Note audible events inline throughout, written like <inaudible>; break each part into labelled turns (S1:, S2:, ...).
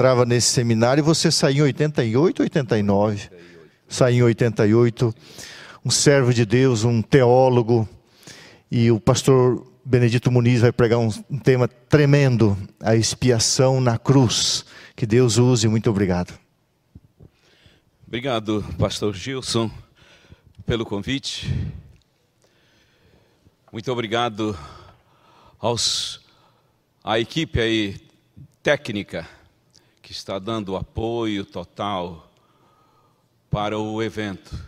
S1: entrava nesse seminário você saiu em 88, 89. Saiu em 88. Um servo de Deus, um teólogo. E o pastor Benedito Muniz vai pregar um, um tema tremendo: a expiação na cruz. Que Deus use. Muito obrigado.
S2: Obrigado, pastor Gilson, pelo convite. Muito obrigado aos a equipe aí técnica que está dando apoio total para o evento.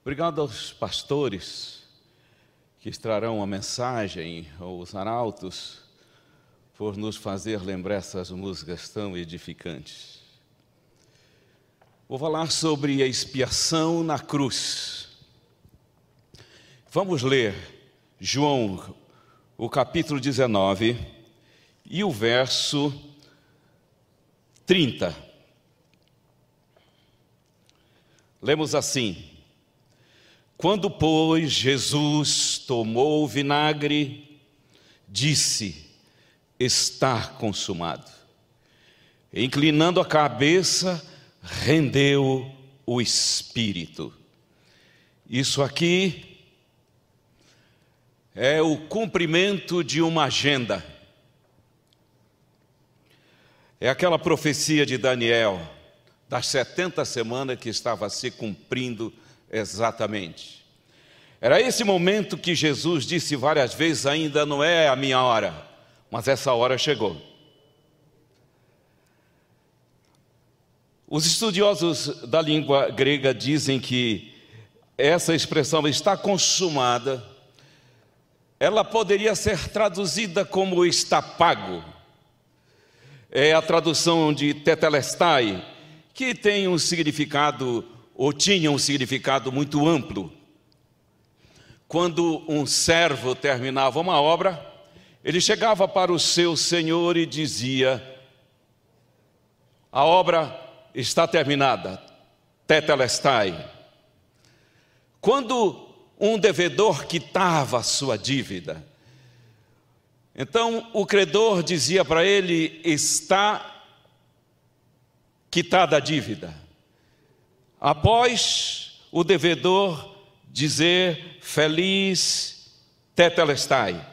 S2: Obrigado aos pastores que extrarão a mensagem, aos arautos, por nos fazer lembrar essas músicas tão edificantes. Vou falar sobre a expiação na cruz. Vamos ler João, o capítulo 19 e o verso 30. Lemos assim: Quando, pois, Jesus tomou o vinagre, disse: Está consumado. Inclinando a cabeça, rendeu o espírito. Isso aqui é o cumprimento de uma agenda. É aquela profecia de Daniel, das 70 semanas que estava se cumprindo exatamente. Era esse momento que Jesus disse várias vezes: ainda não é a minha hora, mas essa hora chegou. Os estudiosos da língua grega dizem que essa expressão está consumada, ela poderia ser traduzida como está pago é a tradução de tetelestai, que tem um significado, ou tinha um significado muito amplo. Quando um servo terminava uma obra, ele chegava para o seu senhor e dizia: A obra está terminada, tetelestai. Quando um devedor quitava a sua dívida, então o credor dizia para ele: está quitada a dívida. Após o devedor dizer feliz tetelestai.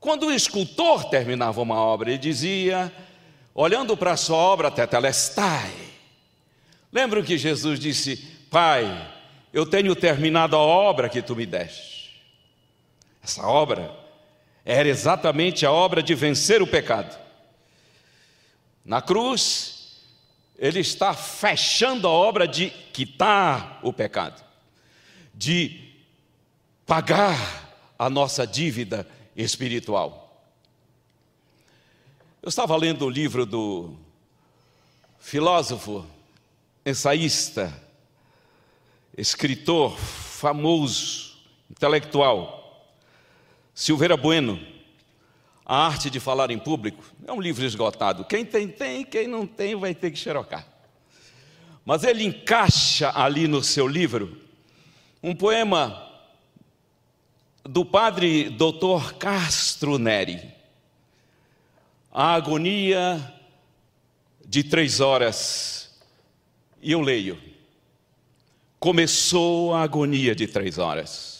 S2: Quando o escultor terminava uma obra, ele dizia, olhando para a sua obra, tetelestai. Lembram que Jesus disse: Pai, eu tenho terminado a obra que tu me deste. Essa obra era exatamente a obra de vencer o pecado. Na cruz, ele está fechando a obra de quitar o pecado, de pagar a nossa dívida espiritual. Eu estava lendo o livro do filósofo, ensaísta, escritor famoso, intelectual, Silveira Bueno, A Arte de Falar em Público, é um livro esgotado. Quem tem, tem, quem não tem, vai ter que xerocar. Mas ele encaixa ali no seu livro um poema do padre Dr. Castro Neri, A Agonia de Três Horas, e eu leio. Começou a agonia de três horas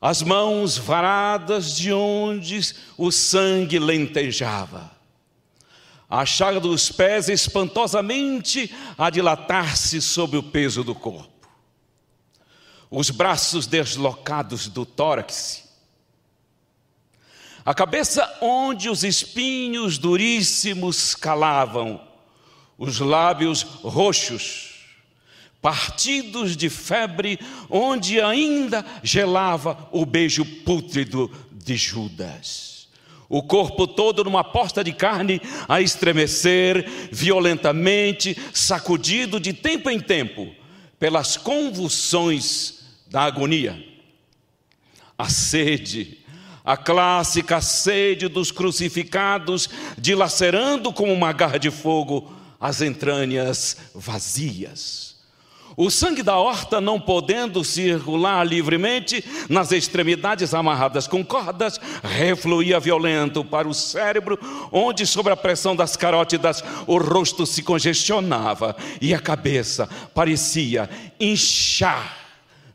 S2: as mãos varadas de onde o sangue lentejava, a chaga dos pés espantosamente a dilatar-se sob o peso do corpo, os braços deslocados do tórax, a cabeça onde os espinhos duríssimos calavam, os lábios roxos, partidos de febre, onde ainda gelava o beijo pútrido de Judas. O corpo todo numa posta de carne a estremecer violentamente, sacudido de tempo em tempo pelas convulsões da agonia. A sede, a clássica sede dos crucificados, dilacerando como uma garra de fogo as entranhas vazias O sangue da horta, não podendo circular livremente nas extremidades amarradas com cordas, refluía violento para o cérebro, onde, sob a pressão das carótidas, o rosto se congestionava e a cabeça parecia inchar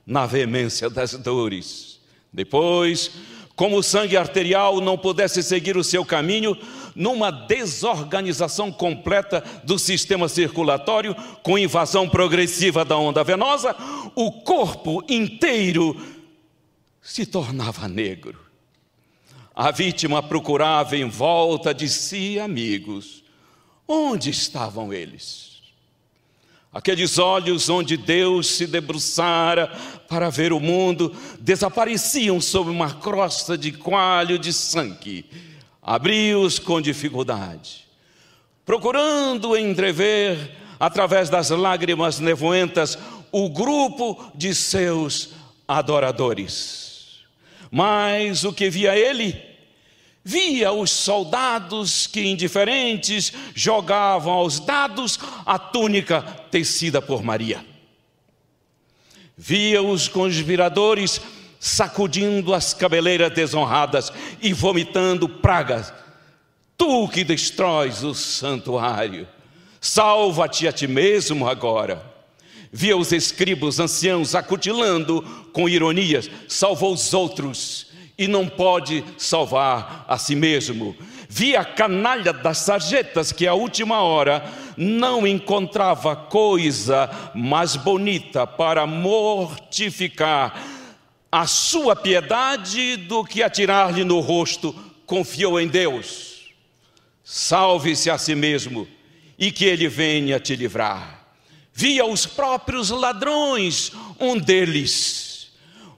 S2: na veemência das dores. Depois, como o sangue arterial não pudesse seguir o seu caminho, numa desorganização completa do sistema circulatório, com invasão progressiva da onda venosa, o corpo inteiro se tornava negro. A vítima procurava em volta de si amigos. Onde estavam eles? Aqueles olhos onde Deus se debruçara para ver o mundo desapareciam sob uma crosta de coalho de sangue abriu-os com dificuldade, procurando entrever, através das lágrimas nevoentas, o grupo de seus adoradores. Mas o que via ele? Via os soldados que, indiferentes, jogavam aos dados a túnica tecida por Maria. Via os conspiradores sacudindo as cabeleiras desonradas e vomitando pragas. Tu que destróis o santuário, salva-te a ti mesmo agora. Via os escribos anciãos acutilando com ironias, salvou os outros e não pode salvar a si mesmo. Via a canalha das sarjetas que à última hora não encontrava coisa mais bonita para mortificar a sua piedade do que atirar-lhe no rosto, confiou em Deus. Salve-se a si mesmo e que ele venha te livrar. Via os próprios ladrões, um deles,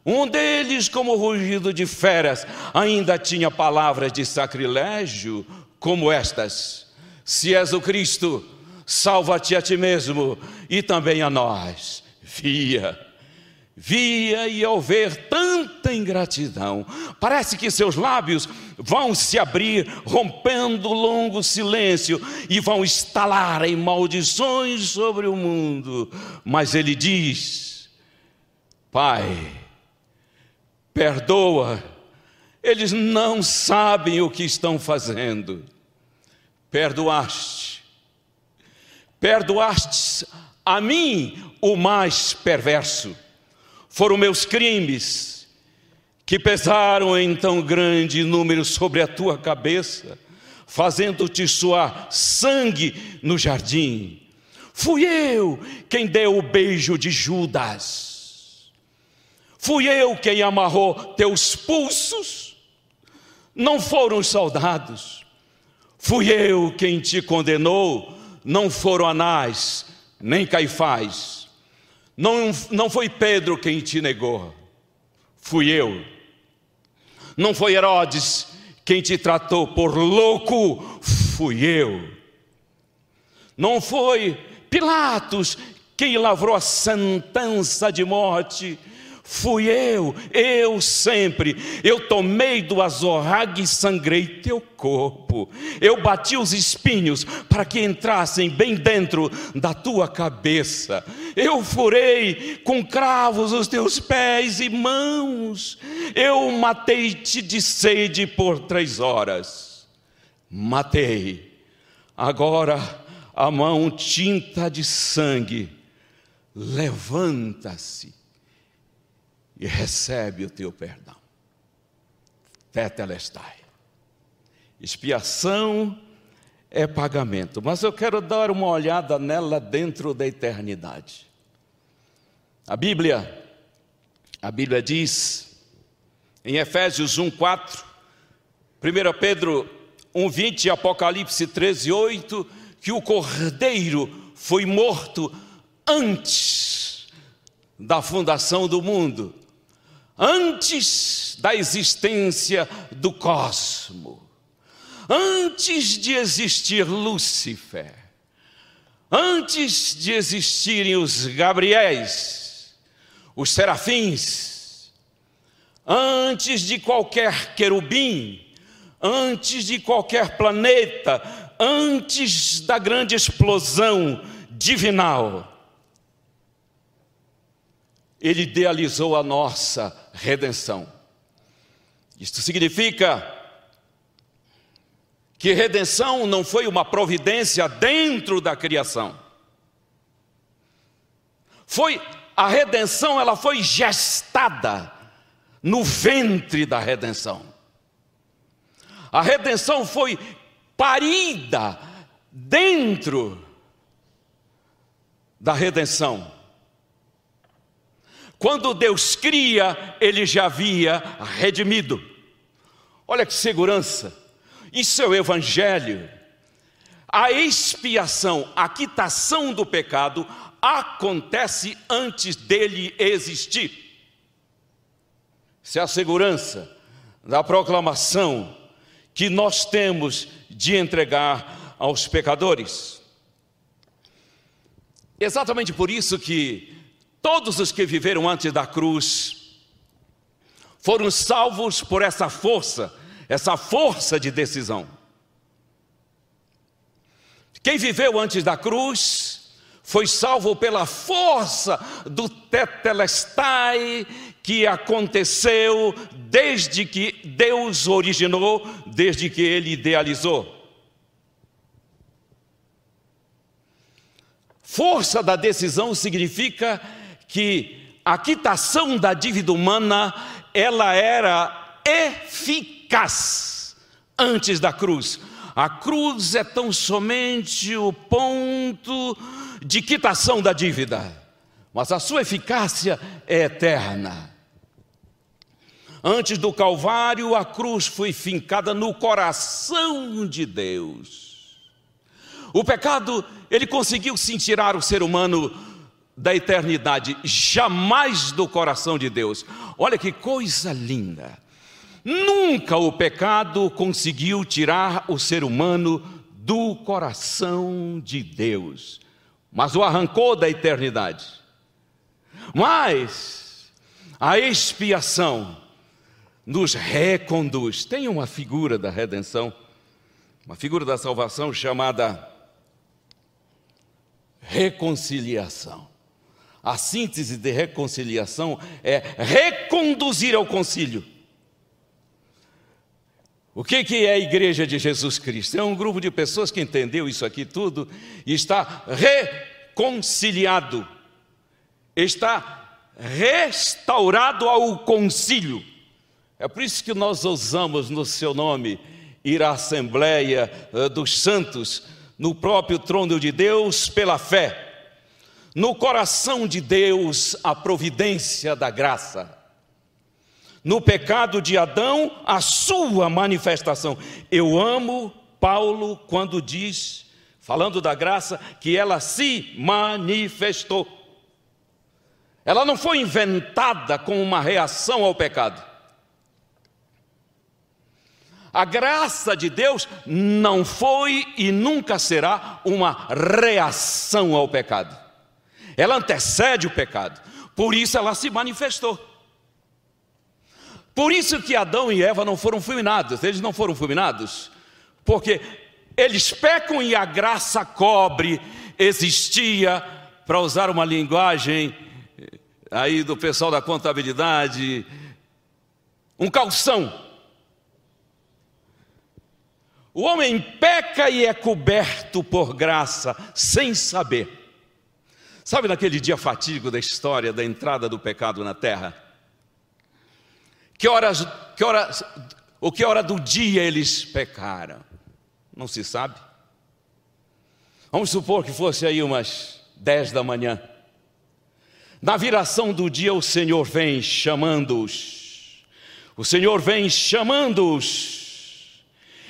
S2: um deles, como rugido de feras, ainda tinha palavras de sacrilégio, como estas: Se és o Cristo, salva-te a ti mesmo e também a nós. Via via e ao ver tanta ingratidão, parece que seus lábios vão se abrir, rompendo longo silêncio e vão estalar em maldições sobre o mundo. Mas ele diz: Pai, perdoa, eles não sabem o que estão fazendo. Perdoaste, perdoaste a mim, o mais perverso foram meus crimes que pesaram em tão grande número sobre a tua cabeça, fazendo-te suar sangue no jardim. Fui eu quem deu o beijo de Judas. Fui eu quem amarrou teus pulsos. Não foram os soldados. Fui eu quem te condenou. Não foram Anás, nem Caifás não, não foi Pedro quem te negou, fui eu. Não foi Herodes quem te tratou por louco, fui eu. Não foi Pilatos quem lavrou a sentença de morte, Fui eu, eu sempre. Eu tomei do azorrague e sangrei teu corpo. Eu bati os espinhos para que entrassem bem dentro da tua cabeça. Eu furei com cravos os teus pés e mãos. Eu matei-te de sede por três horas. Matei. Agora a mão tinta de sangue levanta-se e recebe o teu perdão. Tetelestai. Expiação é pagamento, mas eu quero dar uma olhada nela dentro da eternidade. A Bíblia, a Bíblia diz em Efésios 1:4, 1 Pedro 1:20 e Apocalipse 13:8 que o Cordeiro foi morto antes da fundação do mundo antes da existência do cosmo, antes de existir Lúcifer, antes de existirem os Gabriéis, os serafins, antes de qualquer querubim, antes de qualquer planeta, antes da grande explosão divinal, ele idealizou a nossa redenção. Isto significa que redenção não foi uma providência dentro da criação. Foi a redenção, ela foi gestada no ventre da redenção. A redenção foi parida dentro da redenção. Quando Deus cria, ele já havia redimido. Olha que segurança. Isso é o Evangelho. A expiação, a quitação do pecado acontece antes dele existir. Isso é a segurança da proclamação que nós temos de entregar aos pecadores. Exatamente por isso que todos os que viveram antes da cruz foram salvos por essa força, essa força de decisão. Quem viveu antes da cruz foi salvo pela força do tetelestai que aconteceu desde que Deus originou, desde que ele idealizou. Força da decisão significa que a quitação da dívida humana, ela era eficaz antes da cruz. A cruz é tão somente o ponto de quitação da dívida, mas a sua eficácia é eterna. Antes do Calvário, a cruz foi fincada no coração de Deus. O pecado, ele conseguiu sim tirar o ser humano da eternidade, jamais do coração de Deus. Olha que coisa linda. Nunca o pecado conseguiu tirar o ser humano do coração de Deus, mas o arrancou da eternidade. Mas a expiação nos reconduz. Tem uma figura da redenção, uma figura da salvação chamada reconciliação. A síntese de reconciliação é reconduzir ao concílio. O que, é a Igreja de Jesus Cristo? É um grupo de pessoas que entendeu isso aqui tudo e está reconciliado, está restaurado ao concílio. É por isso que nós ousamos no seu nome ir à Assembleia eh, dos Santos no próprio trono de Deus pela fé, no coração de Deus a providência da graça, no pecado de Adão a sua manifestação. Eu amo Paulo quando diz, falando da graça, que ela se manifestou. Ela não foi inventada com uma reação ao pecado. A graça de Deus não foi e nunca será uma reação ao pecado. Ela antecede o pecado. Por isso ela se manifestou. Por isso que Adão e Eva não foram fulminados. Eles não foram fulminados porque eles pecam e a graça cobre. Existia, para usar uma linguagem eh, aí do pessoal da contabilidade, um calção o homem peca e é coberto por graça, sem saber. Sabe naquele dia fatídico da história da entrada do pecado na terra? Que horas, que horas, o que hora do dia eles pecaram? Não se sabe. Vamos supor que fosse aí umas dez da manhã. Na viração do dia, o Senhor vem chamando-os. O Senhor vem chamando-os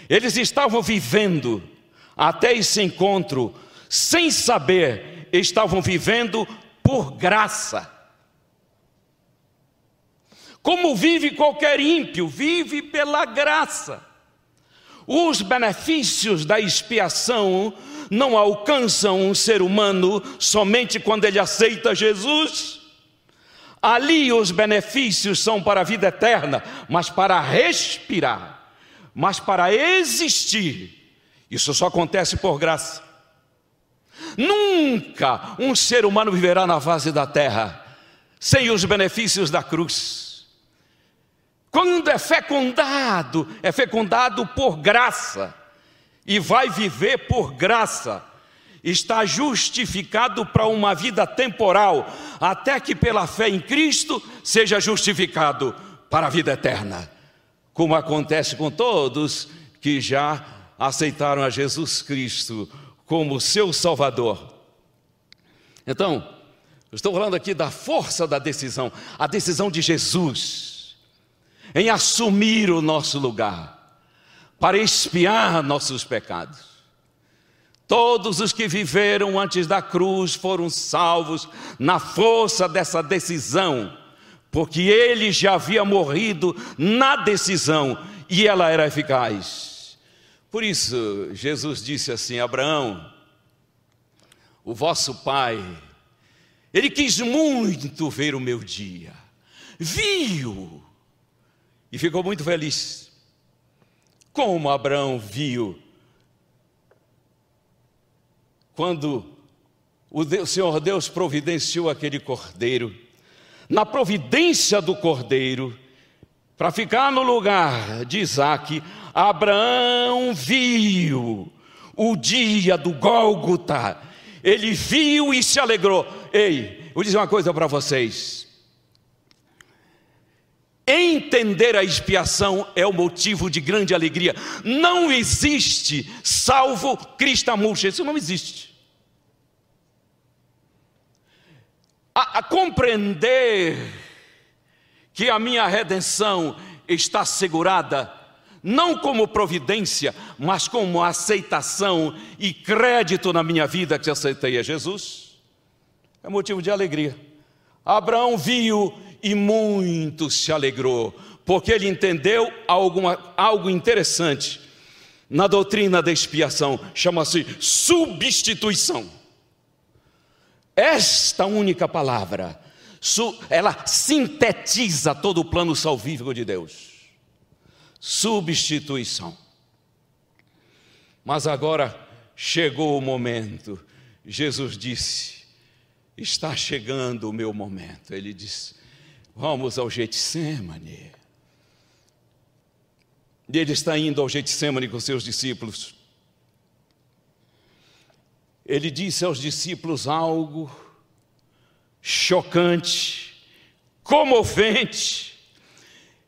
S2: eles estavam vivendo até esse encontro, sem saber, estavam vivendo por graça. Como vive qualquer ímpio, vive pela graça. Os benefícios da expiação não alcançam um ser humano somente quando ele aceita Jesus. Ali os benefícios são para a vida eterna, mas para respirar mas para existir, isso só acontece por graça. Nunca um ser humano viverá na face da terra sem os benefícios da cruz. Quando é fecundado, é fecundado por graça e vai viver por graça. Está justificado para uma vida temporal, até que pela fé em Cristo seja justificado para a vida eterna, como acontece com todos que já aceitaram a Jesus Cristo como seu Salvador. Então, estou falando aqui da força da decisão, a decisão de Jesus em assumir o nosso lugar para expiar nossos pecados. Todos os que viveram antes da cruz foram salvos na força dessa decisão, porque ele já havia morrido na decisão e ela era eficaz. Por isso, Jesus disse assim: Abraão, o vosso pai, ele quis muito ver o meu dia, viu? E ficou muito feliz. Como Abraão viu? Quando o Senhor Deus providenciou aquele cordeiro, na providência do cordeiro, para ficar no lugar de Isaac, Abraão viu o dia do Gólgota, ele viu e se alegrou. Ei, vou dizer uma coisa para vocês. Entender a expiação é o motivo de grande alegria. Não existe salvo Cristo murcha, isso não existe. A, a, compreender que a minha redenção está assegurada, não como providência, mas como aceitação e crédito na minha vida que aceitei a Jesus, é motivo de alegria. Abraão viu e muito se alegrou, porque ele entendeu alguma, algo interessante na doutrina da expiação, chama-se substituição. Esta única palavra, ela sintetiza todo o plano salvífico de Deus. Substituição. Mas agora chegou o momento, Jesus disse: Está chegando o meu momento. Ele disse: Vamos ao Getsemane. E ele está indo ao Getsemane com seus discípulos. Ele disse aos discípulos algo chocante, comovente.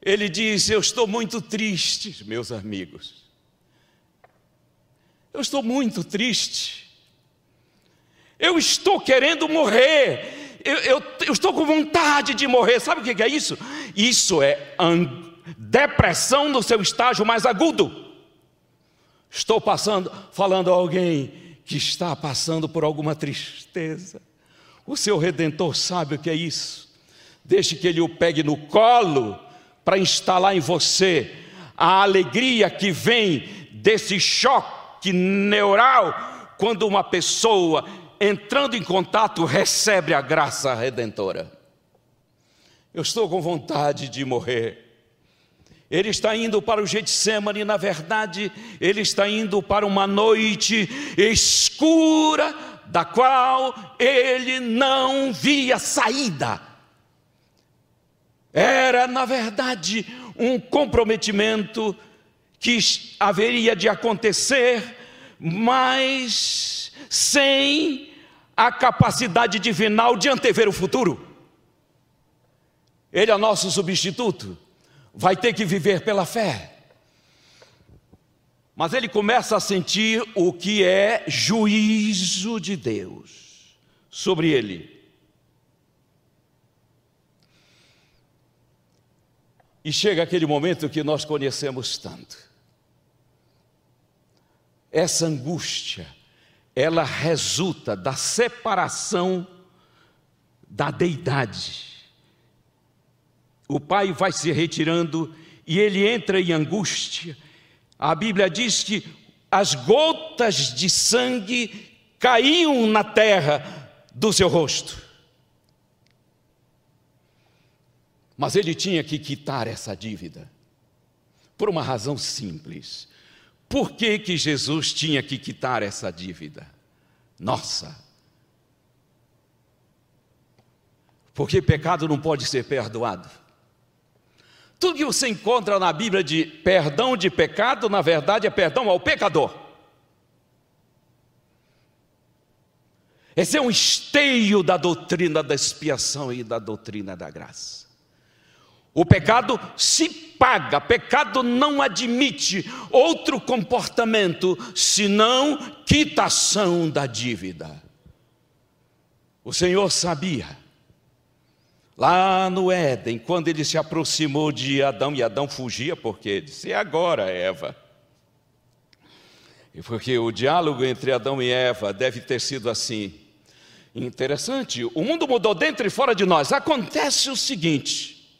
S2: Ele disse: Eu estou muito triste, meus amigos. Eu estou muito triste. Eu estou querendo morrer eu, eu, eu, estou com vontade de morrer. Sabe o que é isso? Isso é depressão no seu estágio mais agudo. Estou passando, falando a alguém que está passando por alguma tristeza. O seu redentor sabe o que é isso. Deixe que ele o pegue no colo para instalar em você a alegria que vem desse choque neural quando uma pessoa entrando em contato, recebe a graça redentora. Eu estou com vontade de morrer. Ele está indo para o Getsemane, na verdade, ele está indo para uma noite escura, da qual ele não via saída. Era, na verdade, um comprometimento que haveria de acontecer, mas sem a capacidade divinal de antever o futuro. Ele é nosso substituto, vai ter que viver pela fé. Mas ele começa a sentir o que é juízo de Deus sobre ele. E chega aquele momento que nós conhecemos tanto. Essa angústia, ela resulta da separação da deidade. O pai vai se retirando e ele entra em angústia. A Bíblia diz que as gotas de sangue caíam na terra do seu rosto. Mas ele tinha que quitar essa dívida, por uma razão simples. Por que, que Jesus tinha que quitar essa dívida? Nossa! Porque pecado não pode ser perdoado. Tudo que você encontra na Bíblia de perdão de pecado, na verdade é perdão ao pecador. Esse é um esteio da doutrina da expiação e da doutrina da graça. O pecado se paga, pecado não admite outro comportamento senão quitação da dívida. O Senhor sabia, lá no Éden, quando ele se aproximou de Adão, e Adão fugia, porque disse: É agora, Eva. E porque o diálogo entre Adão e Eva deve ter sido assim. Interessante, o mundo mudou dentro e fora de nós. Acontece o seguinte: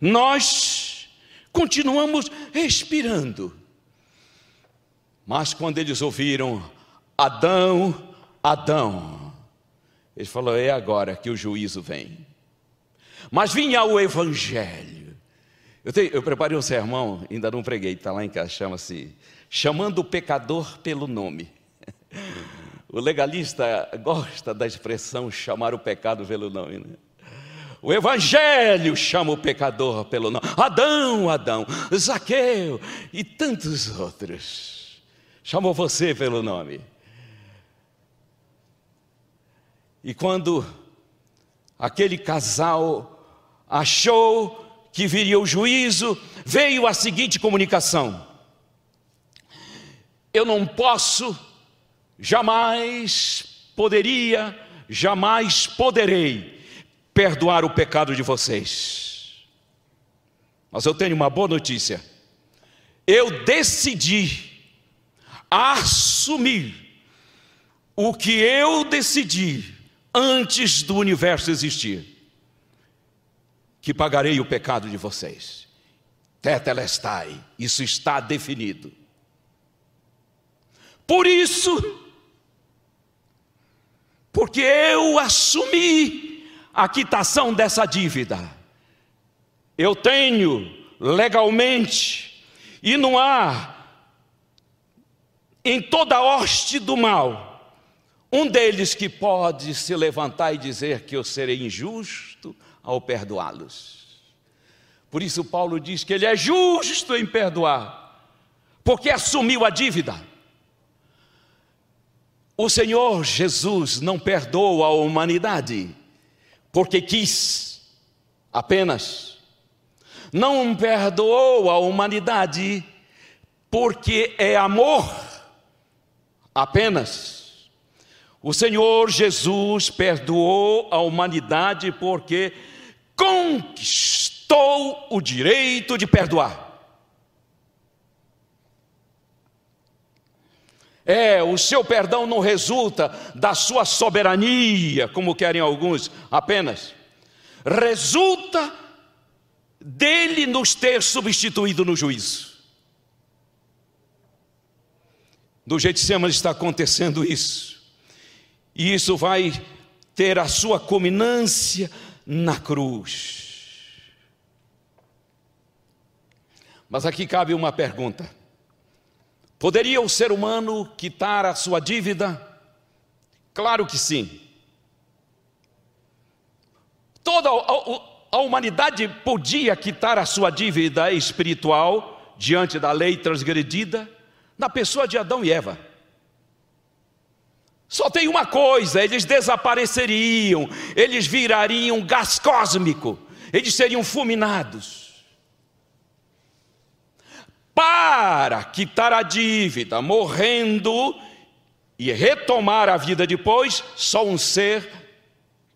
S2: nós continuamos respirando. Mas quando eles ouviram Adão, Adão, ele falou: é agora que o juízo vem. Mas vinha o Evangelho. Eu, tenho, eu preparei um sermão, ainda não preguei, está lá em casa, chama-se Chamando o Pecador pelo Nome. O legalista gosta da expressão chamar o pecado pelo nome. Né? O Evangelho chama o pecador pelo nome. Adão, Adão, Zaqueu e tantos outros. Chamou você pelo nome. E quando aquele casal achou que viria o juízo, veio a seguinte comunicação: Eu não posso, jamais poderia, jamais poderei perdoar o pecado de vocês. Mas eu tenho uma boa notícia. Eu decidi assumir o que eu decidi antes do universo existir. Que pagarei o pecado de vocês. Tetelestai, isso está definido. Por isso, porque eu assumi a quitação dessa dívida. Eu tenho legalmente, e não há em toda a hoste do mal um deles que pode se levantar e dizer que eu serei injusto ao perdoá-los. Por isso, Paulo diz que ele é justo em perdoar, porque assumiu a dívida. O Senhor Jesus não perdoa a humanidade porque quis apenas. Não perdoou a humanidade porque é amor apenas. O Senhor Jesus perdoou a humanidade porque conquistou o direito de perdoar. É, o seu perdão não resulta da sua soberania, como querem alguns apenas. Resulta dele nos ter substituído no juízo. Do Getsemane está acontecendo isso. E isso vai ter a sua culminância na cruz. Mas aqui cabe uma pergunta. Poderia o ser humano quitar a sua dívida? Claro que sim. Toda a, humanidade podia quitar a sua dívida espiritual diante da lei transgredida na pessoa de Adão e Eva. Só tem uma coisa: eles desapareceriam, eles virariam gás cósmico, eles seriam fulminados para quitar a dívida, morrendo e retomar a vida depois, só um ser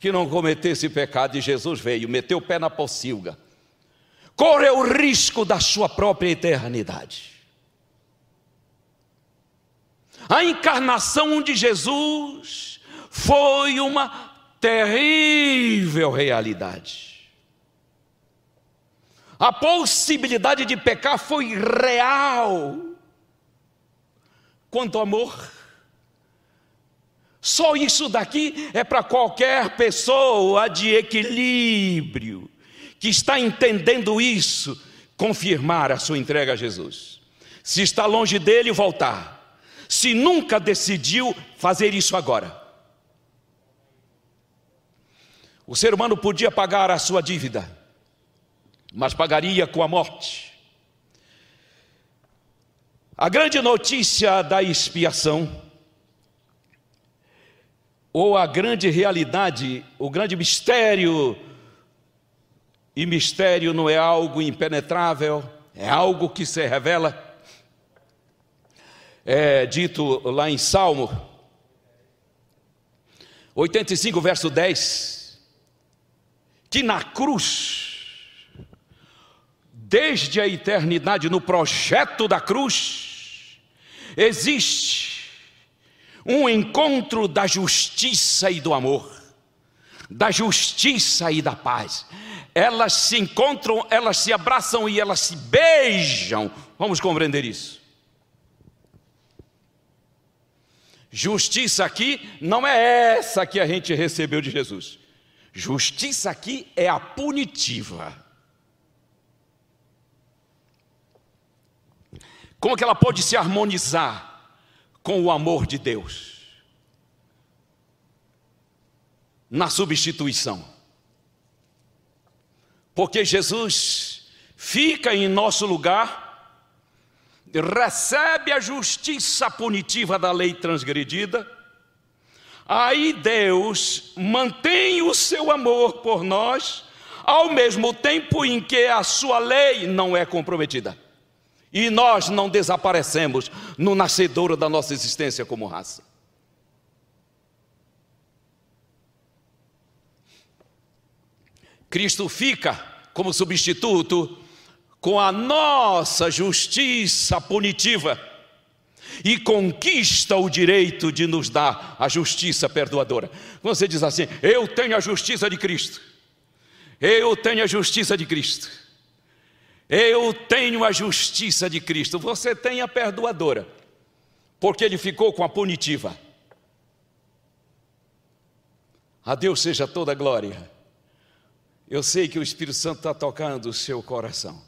S2: que não cometesse pecado, e Jesus veio, meteu o pé na pocilga, correu o risco da sua própria eternidade. A encarnação de Jesus foi uma terrível realidade. A possibilidade de pecar foi real. Quanto amor. Só isso daqui é para qualquer pessoa de equilíbrio, que está entendendo isso, confirmar a sua entrega a Jesus. Se está longe dele, voltar. Se nunca decidiu fazer isso agora. O ser humano podia pagar a sua dívida, mas pagaria com a morte. A grande notícia da expiação, ou a grande realidade, o grande mistério, e mistério não é algo impenetrável, é algo que se revela. É dito lá em Salmo 85, verso 10, que na cruz, desde a eternidade, no projeto da cruz, existe um encontro da justiça e do amor, da justiça e da paz. Elas se encontram, elas se abraçam e elas se beijam. Vamos compreender isso. Justiça aqui não é essa que a gente recebeu de Jesus. Justiça aqui é a punitiva. Como que ela pode se harmonizar com o amor de Deus? Na substituição. Porque Jesus fica em nosso lugar recebe a justiça punitiva da lei transgredida, aí Deus mantém o seu amor por nós, ao mesmo tempo em que a sua lei não é comprometida. E nós não desaparecemos no nascedouro da nossa existência como raça. Cristo fica como substituto com a nossa justiça punitiva e conquista o direito de nos dar a justiça perdoadora. Você diz assim: Eu tenho a justiça de Cristo, eu tenho a justiça de Cristo, eu tenho a justiça de Cristo. Você tem a perdoadora, porque ele ficou com a punitiva. A Deus seja toda a glória. Eu sei que o Espírito Santo está tocando o seu coração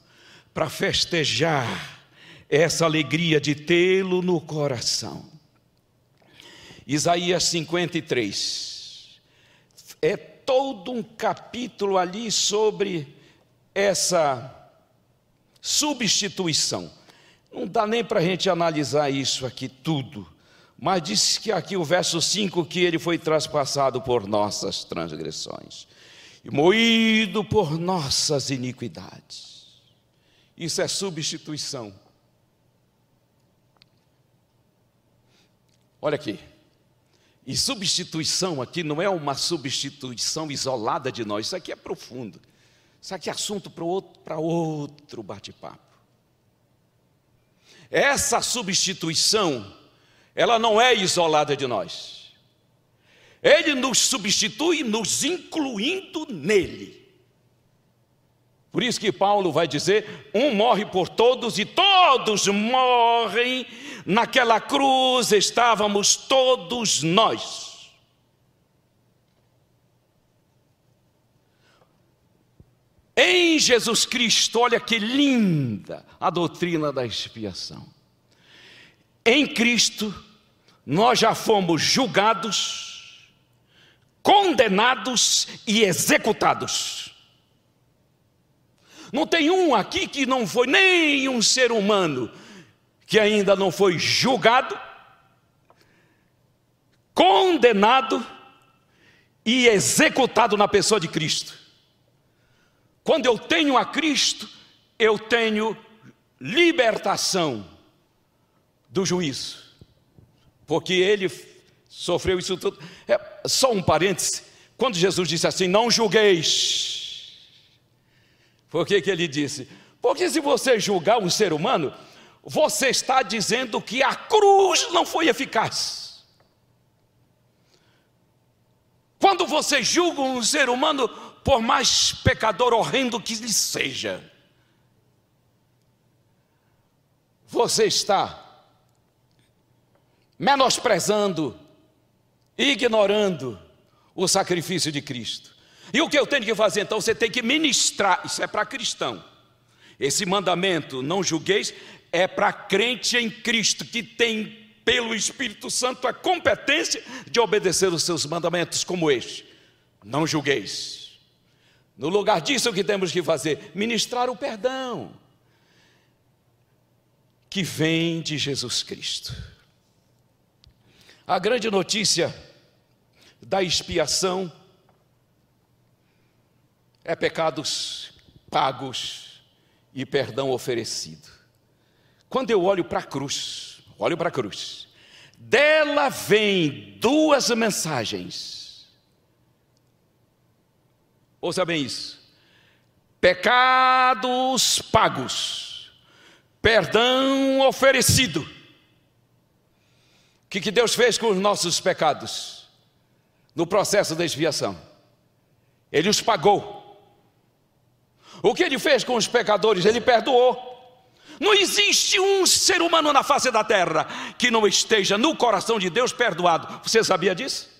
S2: para festejar essa alegria de tê-lo no coração. Isaías 53. É todo um capítulo ali sobre essa substituição. Não dá nem para a gente analisar isso aqui tudo, mas diz que aqui o verso 5 que ele foi traspassado por nossas transgressões e moído por nossas iniquidades. Isso é substituição. Olha aqui. E substituição aqui não é uma substituição isolada de nós, isso aqui é profundo. Isso aqui é assunto para outro, outro bate-papo. Essa substituição, ela não é isolada de nós. Ele nos substitui, nos incluindo nele. Por isso que Paulo vai dizer: um morre por todos e todos morrem. Naquela cruz estávamos todos nós. Em Jesus Cristo, olha que linda a doutrina da expiação. Em Cristo, nós já fomos julgados, condenados e executados. Não tem um aqui que não foi nem um ser humano que ainda não foi julgado, condenado e executado na pessoa de Cristo. Quando eu tenho a Cristo, eu tenho libertação do juízo, porque ele sofreu isso tudo. É, só um parêntese: quando Jesus disse assim, não julgueis, por que, que ele disse? Porque se você julgar um ser humano, você está dizendo que a cruz não foi eficaz. Quando você julga um ser humano, por mais pecador horrendo que lhe seja, você está menosprezando, ignorando o sacrifício de Cristo. E o que eu tenho que fazer? Então você tem que ministrar, isso é para cristão. Esse mandamento, não julgueis, é para crente em Cristo, que tem pelo Espírito Santo a competência de obedecer os seus mandamentos, como este. Não julgueis. No lugar disso, o que temos que fazer? Ministrar o perdão que vem de Jesus Cristo. A grande notícia da expiação é pecados pagos e perdão oferecido. Quando eu olho para a cruz, olho para a cruz, dela vem duas mensagens. Ouça bem isso: pecados pagos, perdão oferecido. O que, que Deus fez com os nossos pecados no processo da expiação? Ele os pagou. O que ele fez com os pecadores? Ele perdoou. Não existe um ser humano na face da terra que não esteja no coração de Deus perdoado. Você sabia disso?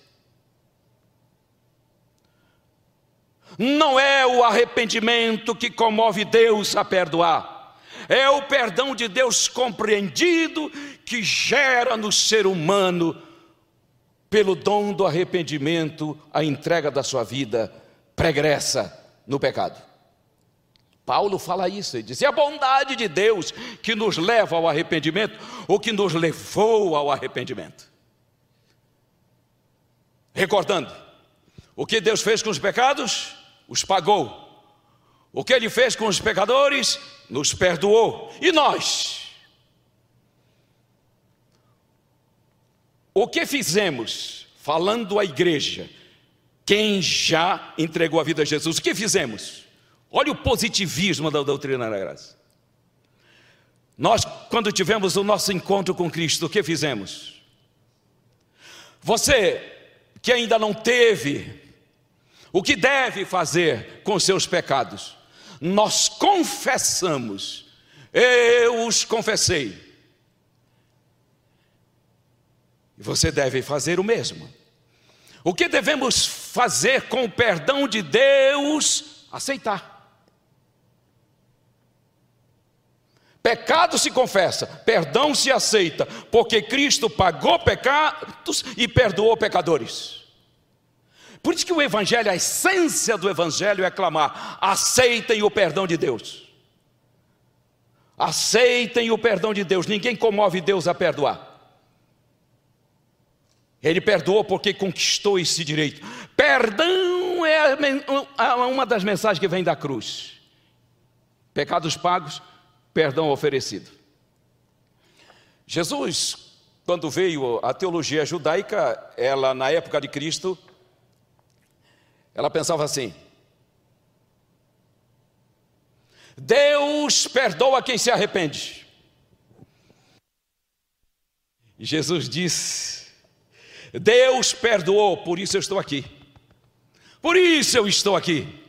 S2: Não é o arrependimento que comove Deus a perdoar, é o perdão de Deus compreendido que gera no ser humano, pelo dom do arrependimento, a entrega da sua vida pregressa no pecado. Paulo fala isso, ele diz: é a bondade de Deus que nos leva ao arrependimento, ou que nos levou ao arrependimento. Recordando, o que Deus fez com os pecados, os pagou. O que Ele fez com os pecadores, nos perdoou. E nós? O que fizemos, falando à igreja, quem já entregou a vida a Jesus, o que fizemos? Olha o positivismo da doutrina da graça. Nós, quando tivemos o nosso encontro com Cristo, o que fizemos? Você que ainda não teve, o que deve fazer com seus pecados? Nós confessamos, eu os confessei. E você deve fazer o mesmo. O que devemos fazer com o perdão de Deus? Aceitar. Pecado se confessa, perdão se aceita, porque Cristo pagou pecados e perdoou pecadores. Por isso que o Evangelho, a essência do Evangelho é clamar: aceitem o perdão de Deus. Aceitem o perdão de Deus, ninguém comove Deus a perdoar. Ele perdoou porque conquistou esse direito. Perdão é uma das mensagens que vem da cruz. Pecados pagos, perdão oferecido. Jesus, quando veio a teologia judaica, ela na época de Cristo, ela pensava assim: Deus perdoa quem se arrepende. Jesus disse: Deus perdoou, por isso eu estou aqui. Por isso eu estou aqui.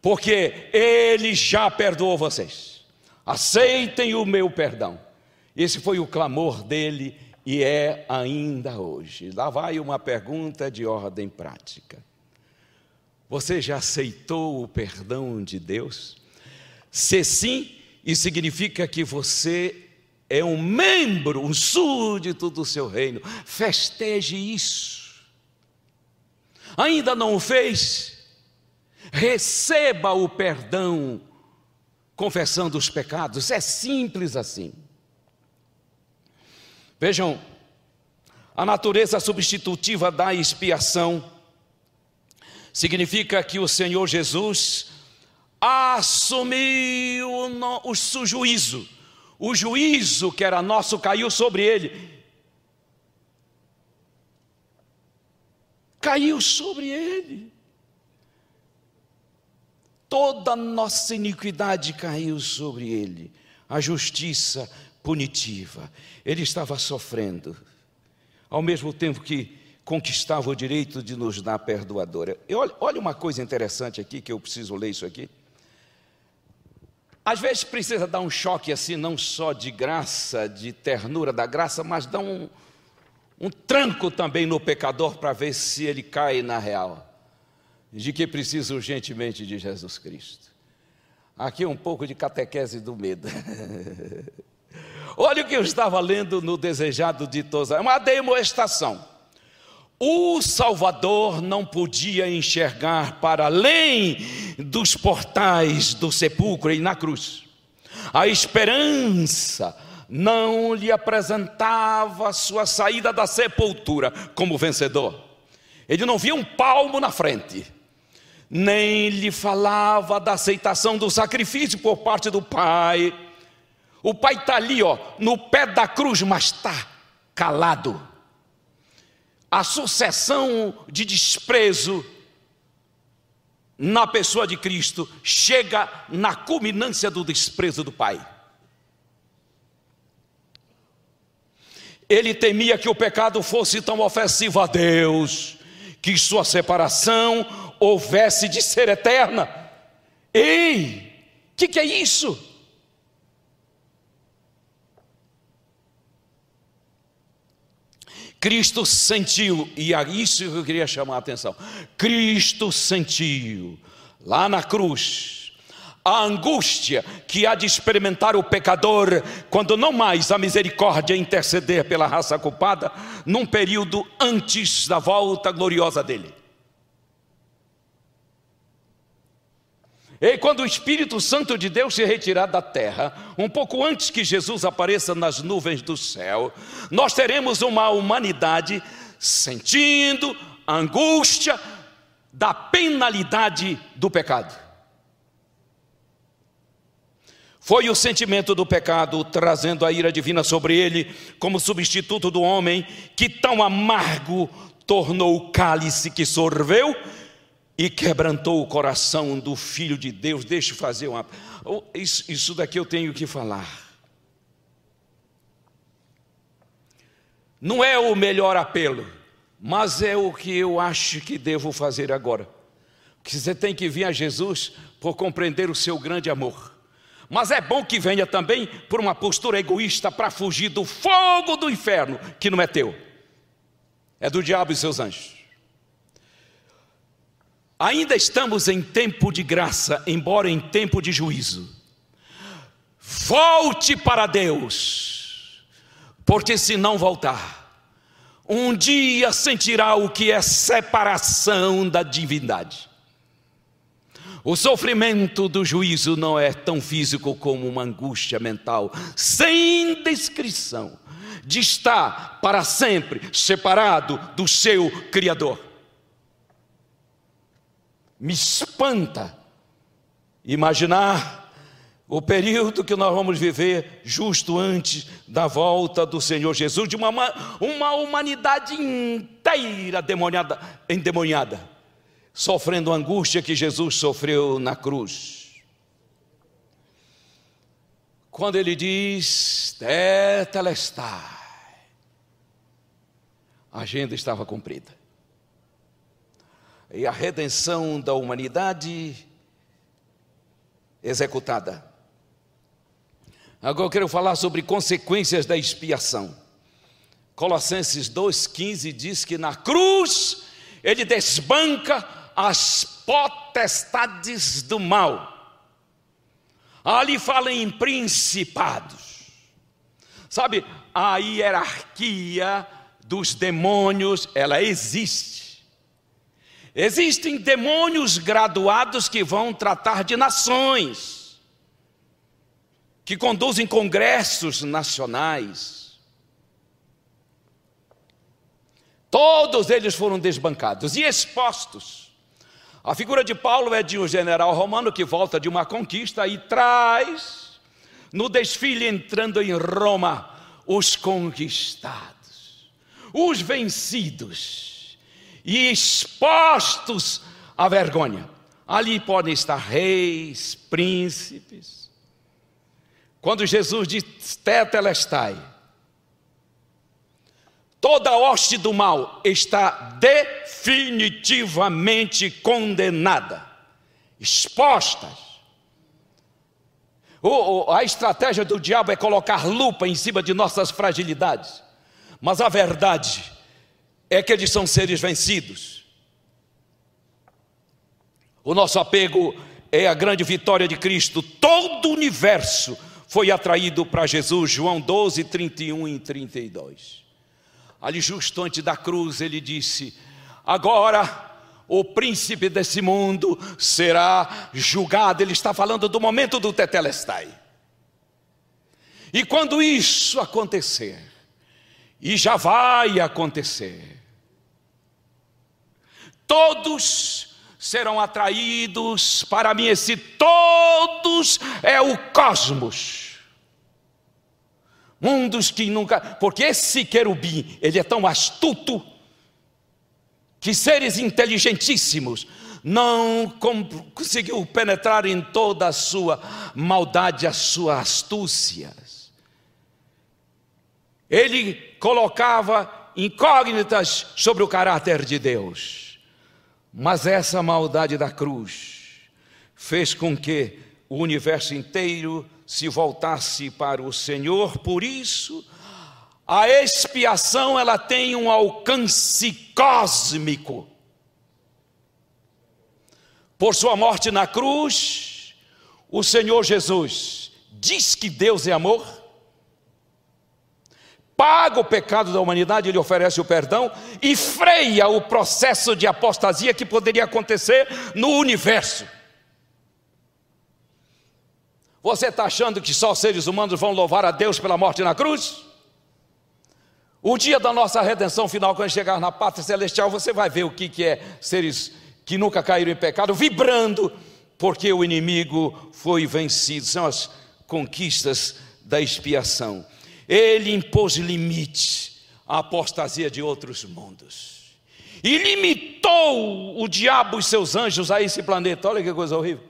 S2: Porque Ele já perdoou vocês aceitem o meu perdão. Esse foi o clamor dele e é ainda hoje. Lá vai uma pergunta de ordem prática. Você já aceitou o perdão de Deus? Se sim, isso significa que você é um membro, um súdito do seu reino. Festeje isso. Ainda não o fez? Receba o perdão confessando os pecados. É simples assim. Vejam, a natureza substitutiva da expiação significa que o Senhor Jesus assumiu o, o juízo. O juízo que era nosso caiu sobre ele. Caiu sobre ele toda a nossa iniquidade caiu sobre ele, a justiça punitiva. Ele estava sofrendo, ao mesmo tempo que conquistava o direito de nos dar perdoadora. Olha, olha uma coisa interessante aqui, que eu preciso ler isso aqui. Às vezes precisa dar um choque assim, não só de graça, de ternura da graça, mas dá um, um tranco também no pecador para ver se ele cai na real de que precisa urgentemente de Jesus Cristo. Aqui um pouco de catequese do medo. <laughs> Olha o que eu estava lendo no Desejado de Todos, é uma demonstração. O Salvador não podia enxergar para além dos portais do sepulcro e na cruz. A esperança não lhe apresentava sua saída da sepultura como vencedor. Ele não via um palmo na frente, nem lhe falava da aceitação do sacrifício por parte do Pai. O Pai está ali, ó, no pé da cruz, mas está calado a sucessão de desprezo na pessoa de Cristo chega na culminância do desprezo do Pai. Ele temia que o pecado fosse tão ofensivo a Deus, que sua separação houvesse de ser eterna. Ei, o que, que é isso? Cristo sentiu, e é isso que eu queria chamar a atenção. Cristo sentiu, lá na cruz, a angústia que há de experimentar o pecador quando não mais a misericórdia interceder pela raça culpada, num período antes da volta gloriosa dele. E quando o Espírito Santo de Deus se retirar da terra, um pouco antes que Jesus apareça nas nuvens do céu, nós teremos uma humanidade sentindo a angústia da penalidade do pecado. Foi o sentimento do pecado trazendo a ira divina sobre ele, como substituto do homem, que tão amargo tornou o cálice que sorveu e quebrantou o coração do Filho de Deus. Deixa eu fazer uma. Isso, isso daqui eu tenho que falar. Não é o melhor apelo, mas é o que eu acho que devo fazer agora. Que você tem que vir a Jesus por compreender o seu grande amor. Mas é bom que venha também por uma postura egoísta para fugir do fogo do inferno, que não é teu, é do diabo e seus anjos. Ainda estamos em tempo de graça, embora em tempo de juízo. Volte para Deus, porque se não voltar, um dia sentirá o que é separação da divindade. O sofrimento do juízo não é tão físico como uma angústia mental, sem descrição, de estar para sempre separado do seu Criador me espanta imaginar o período que nós vamos viver justo antes da volta do Senhor Jesus, de uma, uma humanidade inteira demoniada, endemoniada, sofrendo a angústia que Jesus sofreu na cruz. Quando ele diz, Tetelestai, a agenda estava cumprida e a redenção da humanidade executada. Agora eu quero falar sobre consequências da expiação. Colossenses 2,15 diz que na cruz ele desbanca as potestades do mal. Ali fala em principados. Sabe, a hierarquia dos demônios, ela existe. Existem demônios graduados que vão tratar de nações, que conduzem congressos nacionais. Todos eles foram desbancados e expostos. A figura de Paulo é de um general romano que volta de uma conquista e traz, no desfile entrando em Roma, os conquistados, os vencidos e expostos à vergonha. Ali podem estar reis, príncipes. Quando Jesus diz tetelestai, toda a hoste do mal está definitivamente condenada, expostas. a estratégia do diabo é colocar lupa em cima de nossas fragilidades, mas a verdade é que eles são seres vencidos. O nosso apego é a grande vitória de Cristo. Todo o universo foi atraído para Jesus, João 12, 31 e 32. ali justo antes da cruz, ele disse: Agora o príncipe desse mundo será julgado. Ele está falando do momento do Tetelestai. E quando isso acontecer, e já vai acontecer, todos serão atraídos para mim. Esse todos é o cosmos. Mundos que nunca. Porque esse querubim, ele é tão astuto, que seres inteligentíssimos não conseguiu penetrar em toda a sua maldade, a sua astúcia. Ele colocava incógnitas sobre o caráter de Deus. Mas essa maldade da cruz fez com que o universo inteiro se voltasse para o Senhor, por isso a expiação ela tem um alcance cósmico. Por sua morte na cruz, o Senhor Jesus diz que Deus é amor, paga o pecado da humanidade, ele oferece o perdão e freia o processo de apostasia que poderia acontecer no universo. Você está achando que só seres humanos vão louvar a Deus pela morte na cruz? O dia da nossa redenção final, quando chegar na pátria celestial, você vai ver o que, que é seres que nunca caíram em pecado, vibrando, porque o inimigo foi vencido. São as conquistas da expiação. Ele impôs limite à apostasia de outros mundos. E limitou o diabo e seus anjos a esse planeta. Olha que coisa horrível.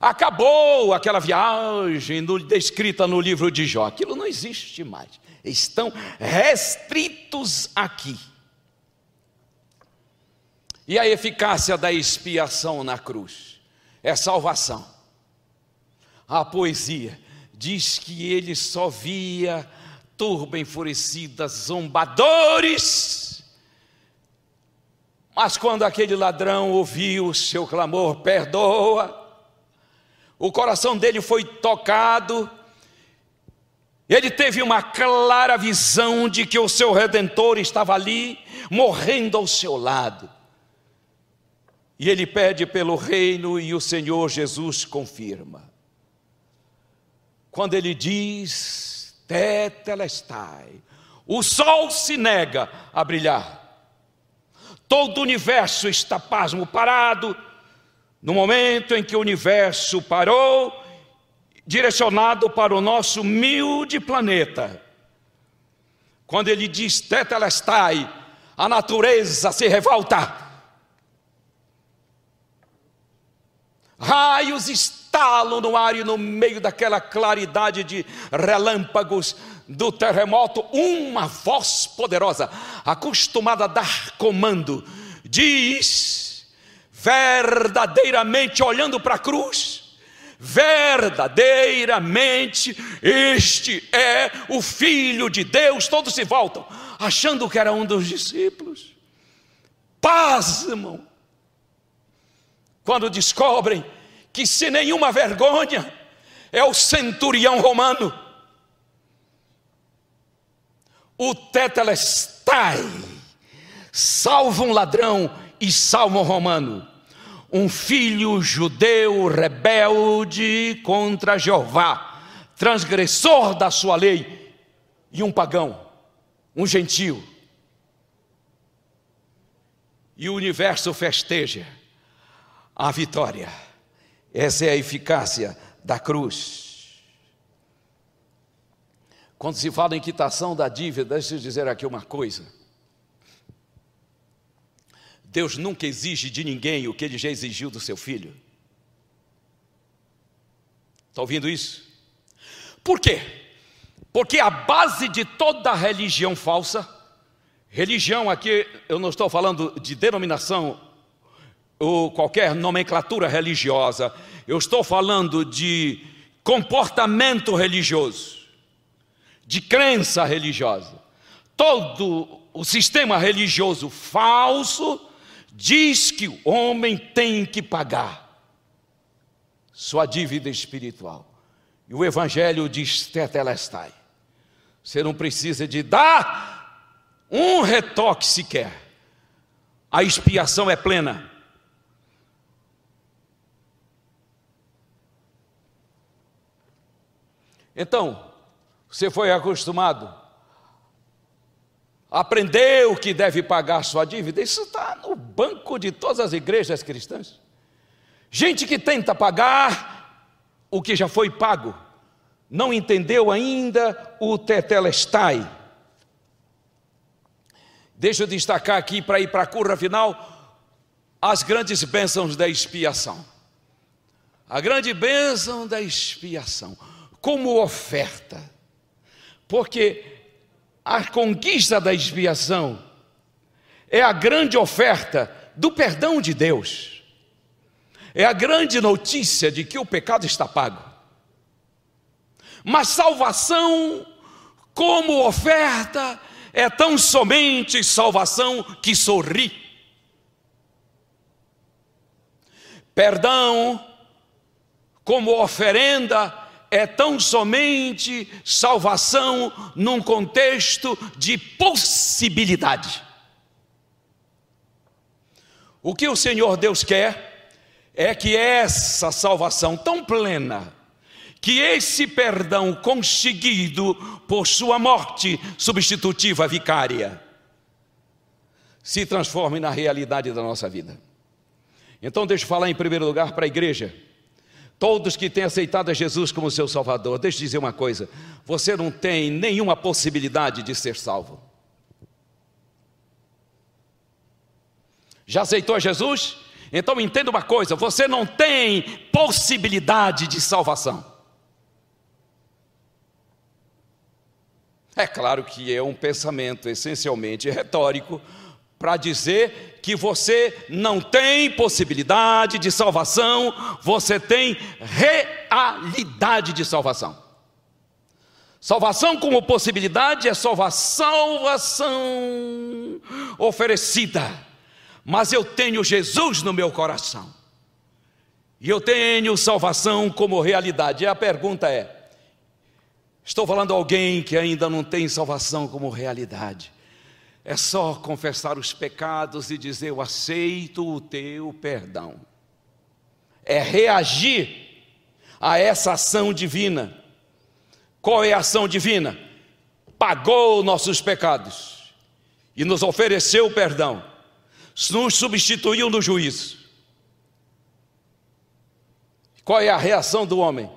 S2: Acabou aquela viagem no, descrita no livro de Jó. Aquilo não existe mais. Estão restritos aqui. E a eficácia da expiação na cruz é salvação. A poesia diz que ele só via turba enfurecida, zombadores. Mas quando aquele ladrão ouviu o seu clamor, perdoa, o coração dele foi tocado, ele teve uma clara visão de que o seu redentor estava ali, morrendo ao seu lado. E ele pede pelo reino e o Senhor Jesus confirma quando ele diz tetelestai, o sol se nega a brilhar, todo o universo está pasmo, parado, no momento em que o universo parou, direcionado para o nosso humilde planeta, quando ele diz tetelestai, a natureza se revolta, raios estalam no ar e no meio daquela claridade de relâmpagos do terremoto, uma voz poderosa, acostumada a dar comando, diz, verdadeiramente olhando para a cruz, verdadeiramente este é o Filho de Deus. Todos se voltam, achando que era um dos discípulos, pasmam quando descobrem que, sem nenhuma vergonha, é o centurião romano, o tetelestai, salva um ladrão e salva um romano, um filho judeu rebelde contra Jeová, transgressor da sua lei, e um pagão, um gentio. E o universo festeja a vitória. Essa é a eficácia da cruz. Quando se fala em quitação da dívida, deixa eu dizer aqui uma coisa. Deus nunca exige de ninguém o que ele já exigiu do seu filho. Está ouvindo isso? Por quê? Porque a base de toda religião falsa, religião aqui, eu não estou falando de denominação ou qualquer nomenclatura religiosa, eu estou falando de comportamento religioso, de crença religiosa. Todo o sistema religioso falso diz que o homem tem que pagar sua dívida espiritual. E o Evangelho diz tetelestai. Você não precisa de dar um retoque sequer. A expiação é plena. Então, você foi acostumado, aprendeu que deve pagar sua dívida. Isso está no banco de todas as igrejas cristãs. Gente que tenta pagar o que já foi pago, não entendeu ainda o tetelestai. Deixa eu destacar aqui para ir para a curva final as grandes bênçãos da expiação. A grande bênção da expiação, como oferta, porque a conquista da expiação é a grande oferta do perdão de Deus, é a grande notícia de que o pecado está pago. Mas salvação, como oferta, é tão somente salvação que sorri. Perdão, como oferenda, é tão somente salvação num contexto de possibilidade. O que o Senhor Deus quer é que essa salvação tão plena, que esse perdão conseguido por sua morte substitutiva vicária, se transforme na realidade da nossa vida. Então, deixa eu falar em primeiro lugar para a igreja Todos que têm aceitado a Jesus como seu Salvador, deixa eu dizer uma coisa: você não tem nenhuma possibilidade de ser salvo. Já aceitou a Jesus? Então entenda uma coisa: você não tem possibilidade de salvação. É claro que é um pensamento essencialmente retórico para dizer que você não tem possibilidade de salvação, você tem realidade de salvação. Salvação como possibilidade é salvação oferecida, mas eu tenho Jesus no meu coração, e eu tenho salvação como realidade. E a pergunta é: estou falando a alguém que ainda não tem salvação como realidade? É só confessar os pecados e dizer: Eu aceito o teu perdão. É reagir a essa ação divina. Qual é a ação divina? Pagou nossos pecados e nos ofereceu o perdão, nos substituiu no juízo. Qual é a reação do homem?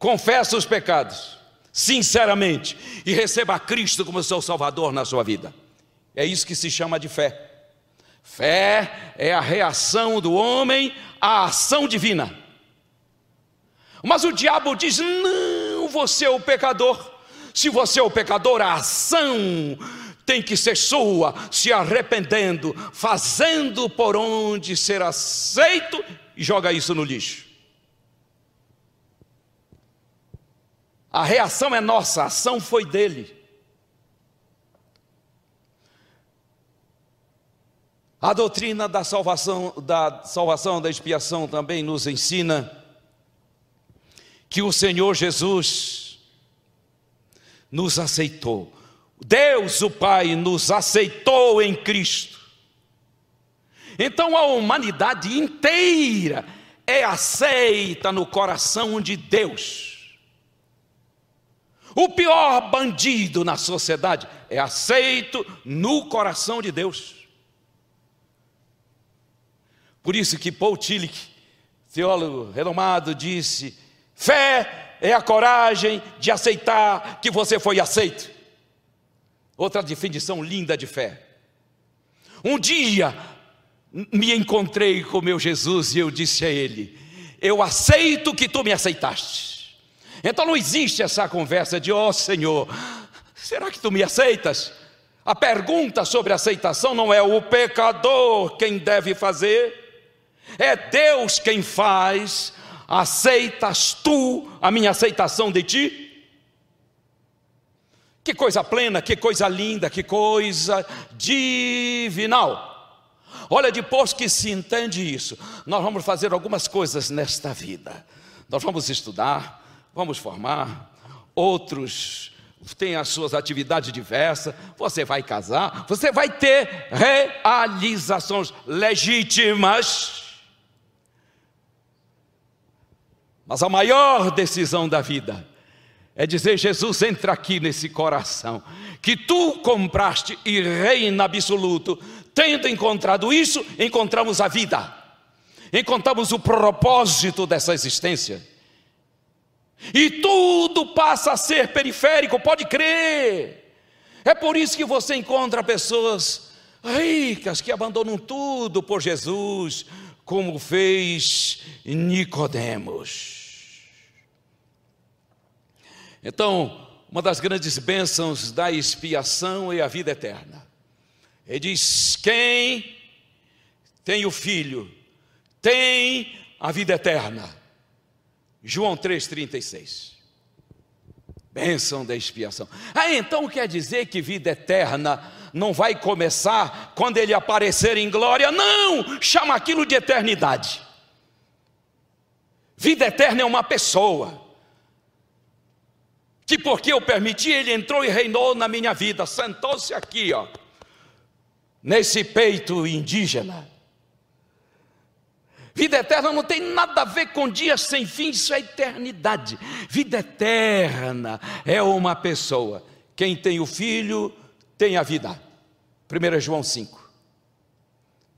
S2: Confessa os pecados, sinceramente, e receba Cristo como seu Salvador na sua vida. É isso que se chama de fé. Fé é a reação do homem à ação divina. Mas o diabo diz: não, você é o pecador. Se você é o pecador, a ação tem que ser sua, se arrependendo, fazendo por onde ser aceito e joga isso no lixo. A reação é nossa, a ação foi dele. A doutrina da salvação, da salvação, da expiação também nos ensina que o Senhor Jesus nos aceitou. Deus, o Pai, nos aceitou em Cristo. Então a humanidade inteira é aceita no coração de Deus. O pior bandido na sociedade é aceito no coração de Deus. Por isso que Paul Tillich, teólogo renomado, disse: fé é a coragem de aceitar que você foi aceito. Outra definição linda de fé. Um dia me encontrei com meu Jesus e eu disse a ele: Eu aceito que tu me aceitaste. Então não existe essa conversa de, ó oh, Senhor, será que tu me aceitas? A pergunta sobre aceitação não é o pecador quem deve fazer, é Deus quem faz, aceitas tu a minha aceitação de ti? Que coisa plena, que coisa linda, que coisa divinal. Olha, depois que se entende isso, nós vamos fazer algumas coisas nesta vida. Nós vamos estudar, vamos formar, outros tem as suas atividades diversas, você vai casar, você vai ter realizações legítimas. Mas a maior decisão da vida é dizer: Jesus, entra aqui nesse coração, que tu compraste e reina absoluto. Tendo encontrado isso, encontramos a vida, encontramos o propósito dessa existência. E tudo passa a ser periférico, pode crer. É por isso que você encontra pessoas ricas que abandonam tudo por Jesus, como fez Nicodemos. Então, uma das grandes bênçãos da expiação é a vida eterna. Ele diz: quem tem o filho tem a vida eterna. João 3,36. Bênção da expiação. Ah, então quer dizer que vida eterna não vai começar quando ele aparecer em glória? Não! Chama aquilo de eternidade. Vida eterna é uma pessoa. Que porque eu permiti, ele entrou e reinou na minha vida, sentou-se aqui, ó, nesse peito indígena Vida eterna não tem nada a ver com dias sem fim, isso é eternidade. Vida eterna é uma pessoa. Quem tem o filho tem a vida. 1 João 5,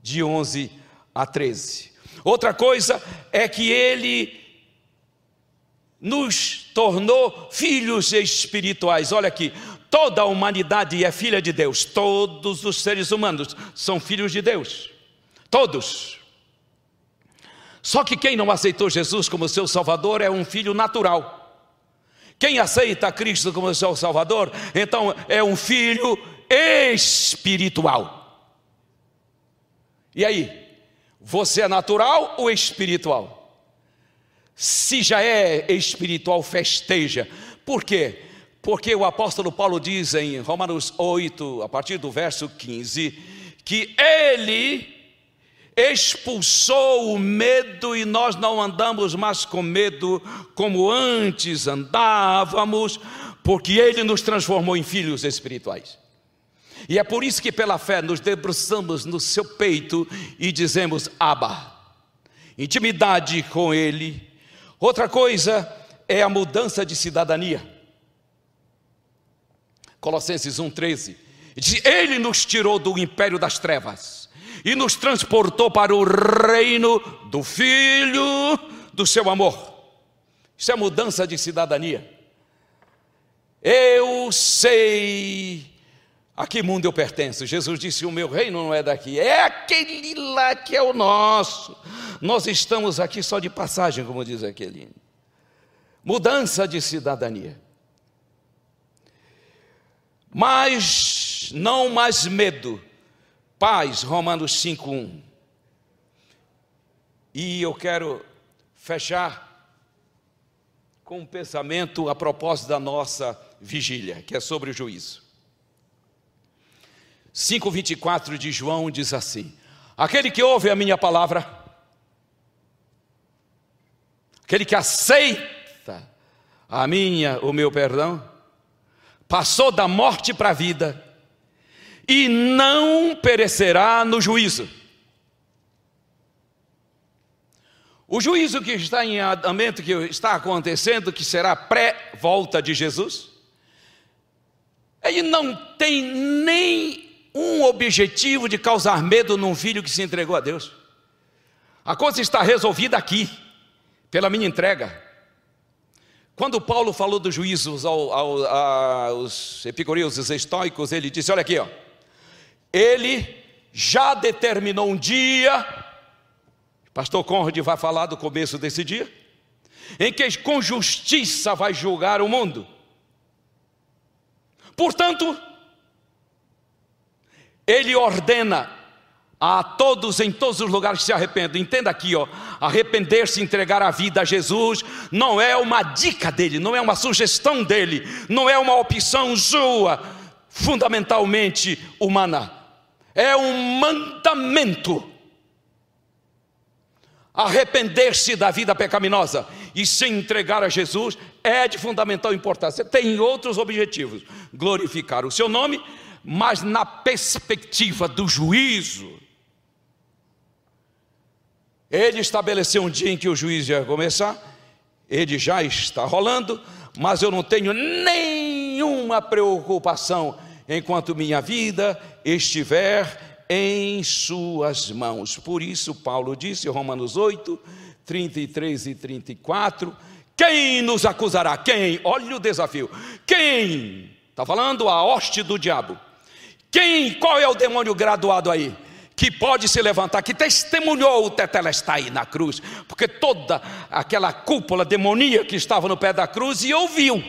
S2: de 11 a 13. Outra coisa é que ele nos tornou filhos espirituais. Olha aqui, toda a humanidade é filha de Deus, todos os seres humanos são filhos de Deus. Todos. Só que quem não aceitou Jesus como seu Salvador é um filho natural. Quem aceita Cristo como seu Salvador, então é um filho espiritual. E aí, você é natural ou espiritual? Se já é espiritual, festeja. Por quê? Porque o apóstolo Paulo diz em Romanos 8, a partir do verso 15, que ele expulsou o medo e nós não andamos mais com medo como antes andávamos, porque Ele nos transformou em filhos espirituais. E é por isso que, pela fé, nos debruçamos no seu peito e dizemos: Abba, intimidade com Ele. Outra coisa é a mudança de cidadania. Colossenses 1,13 diz: Ele nos tirou do império das trevas e nos transportou para o reino do Filho do seu amor. Isso é mudança de cidadania. Eu sei a que mundo eu pertenço. Jesus disse: O meu reino não é daqui, é aquele lá que é o nosso. Nós estamos aqui só de passagem, como diz aquele. Mudança de cidadania. Mas não mais medo paz, Romanos 5:1. E eu quero fechar com um pensamento a propósito da nossa vigília, que é sobre o juízo. 5:24 de João diz assim: Aquele que ouve a minha palavra, aquele que aceita a minha, o meu perdão, passou da morte para a vida e não perecerá no juízo. O juízo que está em andamento, que está acontecendo, que será pré-volta de Jesus, ele não tem nem um objetivo de causar medo num filho que se entregou a Deus. A coisa está resolvida aqui, pela minha entrega. Quando Paulo falou dos juízos ao, ao, aos epicureus, os estoicos, ele disse: Olha aqui, ó ele já determinou um dia, pastor Conrad vai falar do começo desse dia, em que com justiça vai julgar o mundo. Portanto, ele ordena a todos em todos os lugares que se arrependam. Entenda aqui, ó, arrepender-se, entregar a vida a Jesus, não é uma dica dele, não é uma sugestão dele, não é uma opção sua, fundamentalmente humana é um mandamento. arrepender-se da vida pecaminosa e se entregar a Jesus é de fundamental importância. Tem outros objetivos: glorificar o seu nome, mas na perspectiva do juízo. Ele estabeleceu um dia em que o juízo ia começar, ele já está rolando, mas eu não tenho nenhuma preocupação enquanto minha vida estiver em Suas mãos. Por isso, Paulo disse, Romanos 8, 33 e 34: Quem nos acusará? Quem? Olha o desafio. Quem? Está falando a hoste do diabo. Quem? Qual é o demônio graduado aí? que pode se levantar, que testemunhou o Tetelestai na cruz, porque toda aquela cúpula demoníaca que estava no pé da cruz e ouviu.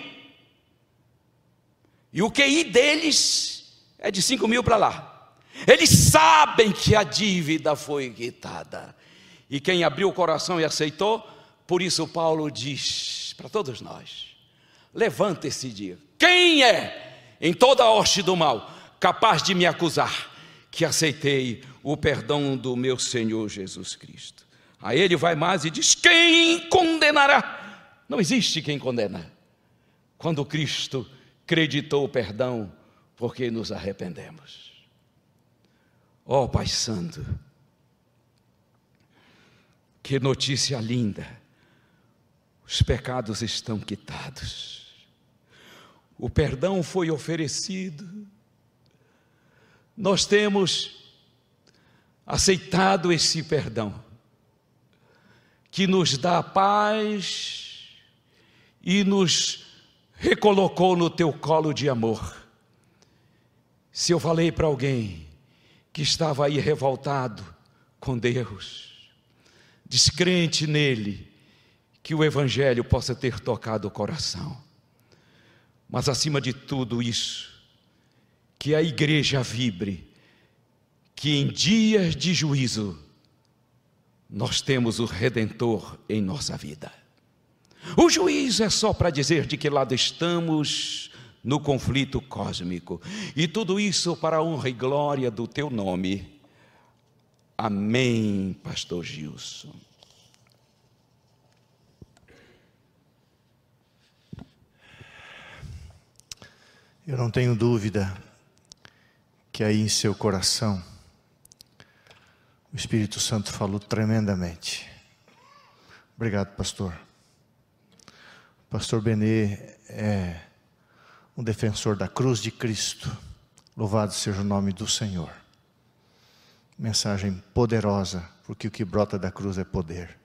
S2: E o QI deles é de 5 mil para lá. Eles sabem que a dívida foi quitada. E quem abriu o coração e aceitou, por isso Paulo diz para todos nós: levanta esse dia. Quem é em toda a hoste do mal capaz de me acusar? Que aceitei o perdão do meu Senhor Jesus Cristo. A ele vai mais e diz: Quem condenará? Não existe quem condena. Quando Cristo creditou o perdão, porque nos arrependemos. Ó oh, Pai Santo, que notícia linda! Os pecados estão quitados, o perdão foi oferecido, nós temos aceitado esse perdão, que nos dá paz e nos recolocou no teu colo de amor. Se eu falei para alguém que estava aí revoltado com Deus, descrente nele, que o Evangelho possa ter tocado o coração. Mas acima de tudo isso, que a igreja vibre que em dias de juízo nós temos o Redentor em nossa vida. O juízo é só para dizer de que lado estamos no conflito cósmico, e tudo isso para a honra e glória do teu nome. Amém, Pastor Gilson.
S1: Eu não tenho dúvida que aí em seu coração o Espírito Santo falou tremendamente. Obrigado, pastor. Pastor Benê é um defensor da cruz de Cristo. Louvado seja o nome do Senhor. Mensagem poderosa, porque o que brota da cruz é poder.